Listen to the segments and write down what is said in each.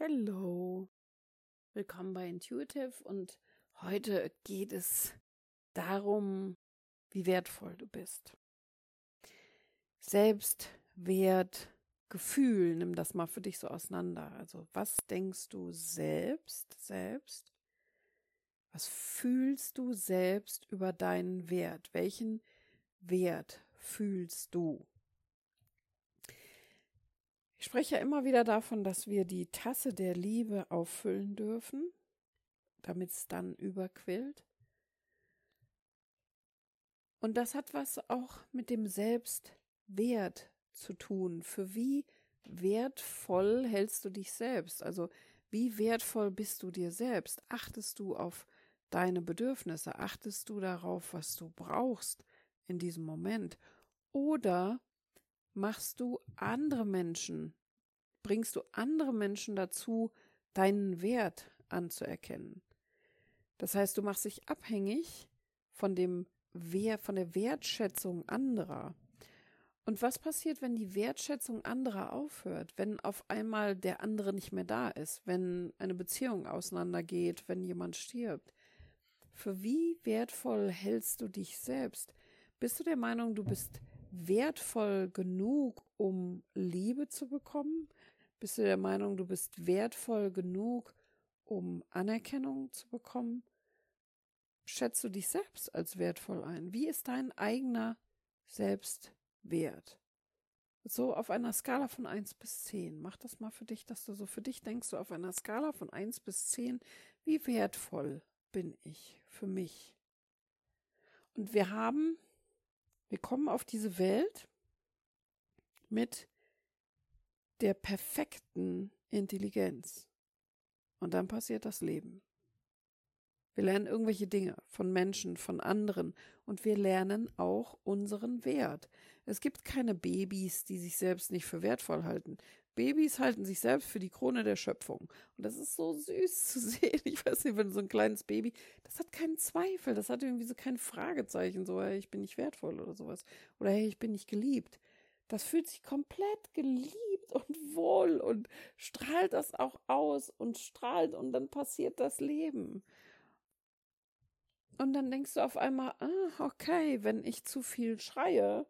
Hallo, willkommen bei Intuitive und heute geht es darum, wie wertvoll du bist. Selbstwert, Gefühl, nimm das mal für dich so auseinander. Also was denkst du selbst, selbst? Was fühlst du selbst über deinen Wert? Welchen Wert fühlst du? Ich spreche ja immer wieder davon, dass wir die Tasse der Liebe auffüllen dürfen, damit es dann überquillt. Und das hat was auch mit dem Selbstwert zu tun. Für wie wertvoll hältst du dich selbst? Also wie wertvoll bist du dir selbst? Achtest du auf deine Bedürfnisse? Achtest du darauf, was du brauchst in diesem Moment? Oder machst du andere Menschen, bringst du andere Menschen dazu, deinen Wert anzuerkennen. Das heißt, du machst dich abhängig von dem Wert, von der Wertschätzung anderer. Und was passiert, wenn die Wertschätzung anderer aufhört, wenn auf einmal der andere nicht mehr da ist, wenn eine Beziehung auseinandergeht, wenn jemand stirbt? Für wie wertvoll hältst du dich selbst? Bist du der Meinung, du bist wertvoll genug, um Liebe zu bekommen? Bist du der Meinung, du bist wertvoll genug, um Anerkennung zu bekommen? Schätzt du dich selbst als wertvoll ein? Wie ist dein eigener Selbstwert? So auf einer Skala von 1 bis 10. Mach das mal für dich, dass du so für dich denkst, so auf einer Skala von 1 bis 10, wie wertvoll bin ich für mich? Und wir haben wir kommen auf diese Welt mit der perfekten Intelligenz. Und dann passiert das Leben. Wir lernen irgendwelche Dinge von Menschen, von anderen und wir lernen auch unseren Wert. Es gibt keine Babys, die sich selbst nicht für wertvoll halten. Babys halten sich selbst für die Krone der Schöpfung. Und das ist so süß zu sehen. Ich weiß nicht, wenn so ein kleines Baby, das hat keinen Zweifel, das hat irgendwie so kein Fragezeichen, so, hey, ich bin nicht wertvoll oder sowas. Oder hey, ich bin nicht geliebt. Das fühlt sich komplett geliebt und wohl und strahlt das auch aus und strahlt und dann passiert das Leben. Und dann denkst du auf einmal, ah, okay, wenn ich zu viel schreie,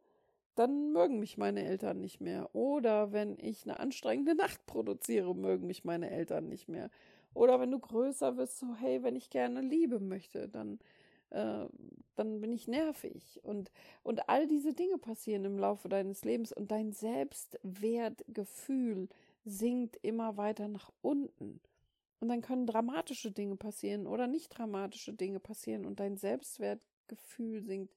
dann mögen mich meine Eltern nicht mehr. Oder wenn ich eine anstrengende Nacht produziere, mögen mich meine Eltern nicht mehr. Oder wenn du größer wirst, so, hey, wenn ich gerne Liebe möchte, dann, äh, dann bin ich nervig. Und, und all diese Dinge passieren im Laufe deines Lebens und dein Selbstwertgefühl sinkt immer weiter nach unten. Und dann können dramatische Dinge passieren oder nicht dramatische Dinge passieren und dein Selbstwertgefühl sinkt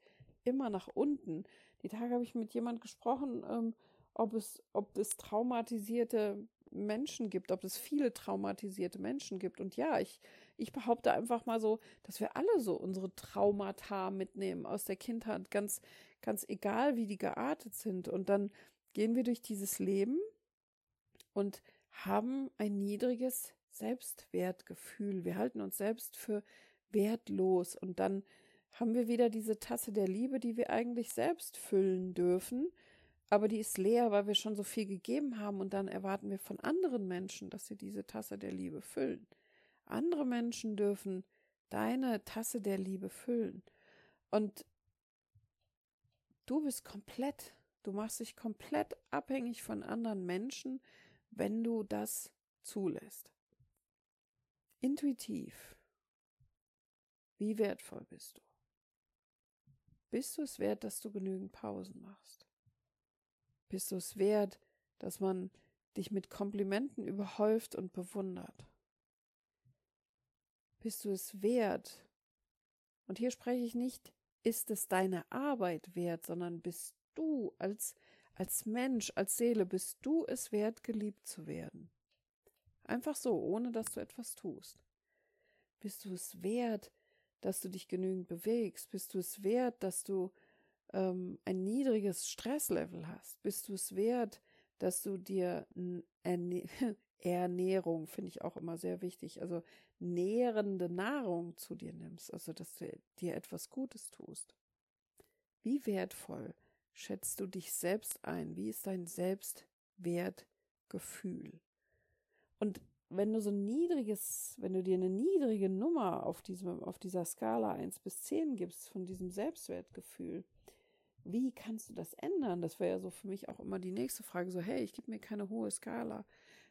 immer nach unten. Die Tage habe ich mit jemand gesprochen, ähm, ob es, ob es traumatisierte Menschen gibt, ob es viele traumatisierte Menschen gibt. Und ja, ich, ich behaupte einfach mal so, dass wir alle so unsere Traumata mitnehmen aus der Kindheit, ganz, ganz egal, wie die geartet sind. Und dann gehen wir durch dieses Leben und haben ein niedriges Selbstwertgefühl. Wir halten uns selbst für wertlos und dann haben wir wieder diese Tasse der Liebe, die wir eigentlich selbst füllen dürfen, aber die ist leer, weil wir schon so viel gegeben haben und dann erwarten wir von anderen Menschen, dass sie diese Tasse der Liebe füllen. Andere Menschen dürfen deine Tasse der Liebe füllen. Und du bist komplett, du machst dich komplett abhängig von anderen Menschen, wenn du das zulässt. Intuitiv. Wie wertvoll bist du? Bist du es wert, dass du genügend Pausen machst? Bist du es wert, dass man dich mit Komplimenten überhäuft und bewundert? Bist du es wert? Und hier spreche ich nicht, ist es deine Arbeit wert, sondern bist du als, als Mensch, als Seele, bist du es wert, geliebt zu werden? Einfach so, ohne dass du etwas tust. Bist du es wert, dass du dich genügend bewegst? Bist du es wert, dass du ähm, ein niedriges Stresslevel hast? Bist du es wert, dass du dir Erne Ernährung, finde ich auch immer sehr wichtig, also nährende Nahrung zu dir nimmst, also dass du dir etwas Gutes tust? Wie wertvoll schätzt du dich selbst ein? Wie ist dein Selbstwertgefühl? Und wenn du so ein niedriges, wenn du dir eine niedrige Nummer auf, diesem, auf dieser Skala 1 bis 10 gibst, von diesem Selbstwertgefühl, wie kannst du das ändern? Das wäre ja so für mich auch immer die nächste Frage, so, hey, ich gebe mir keine hohe Skala.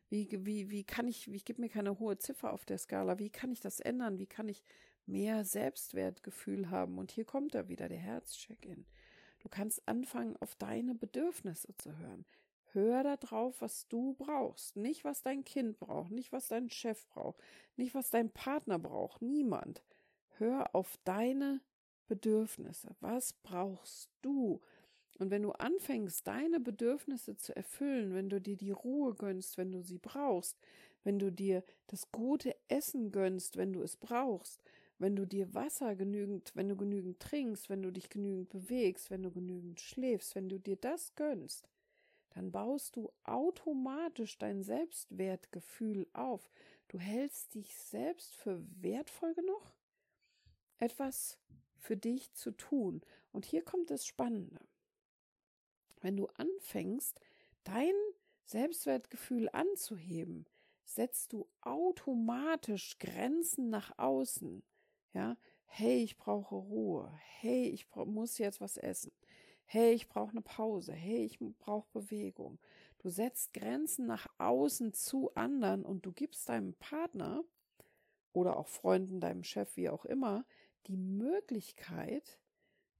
Wie, wie, wie kann ich, ich gebe mir keine hohe Ziffer auf der Skala. Wie kann ich das ändern? Wie kann ich mehr Selbstwertgefühl haben? Und hier kommt da wieder der Herzcheck-in. Du kannst anfangen, auf deine Bedürfnisse zu hören. Hör da drauf, was du brauchst. Nicht, was dein Kind braucht, nicht, was dein Chef braucht, nicht, was dein Partner braucht. Niemand. Hör auf deine Bedürfnisse. Was brauchst du? Und wenn du anfängst, deine Bedürfnisse zu erfüllen, wenn du dir die Ruhe gönnst, wenn du sie brauchst, wenn du dir das gute Essen gönnst, wenn du es brauchst, wenn du dir Wasser genügend, wenn du genügend trinkst, wenn du dich genügend bewegst, wenn du genügend schläfst, wenn du dir das gönnst, dann baust du automatisch dein Selbstwertgefühl auf. Du hältst dich selbst für wertvoll genug, etwas für dich zu tun. Und hier kommt das Spannende. Wenn du anfängst, dein Selbstwertgefühl anzuheben, setzt du automatisch Grenzen nach außen. Ja, hey, ich brauche Ruhe. Hey, ich muss jetzt was essen. Hey, ich brauche eine Pause. Hey, ich brauche Bewegung. Du setzt Grenzen nach außen zu anderen und du gibst deinem Partner oder auch Freunden, deinem Chef, wie auch immer, die Möglichkeit,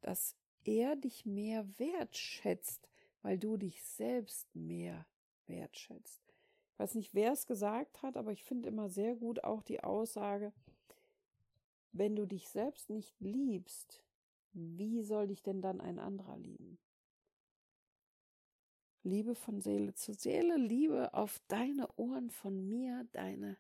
dass er dich mehr wertschätzt, weil du dich selbst mehr wertschätzt. Ich weiß nicht, wer es gesagt hat, aber ich finde immer sehr gut auch die Aussage, wenn du dich selbst nicht liebst, wie soll dich denn dann ein anderer lieben? Liebe von Seele zu Seele, Liebe auf deine Ohren von mir, deine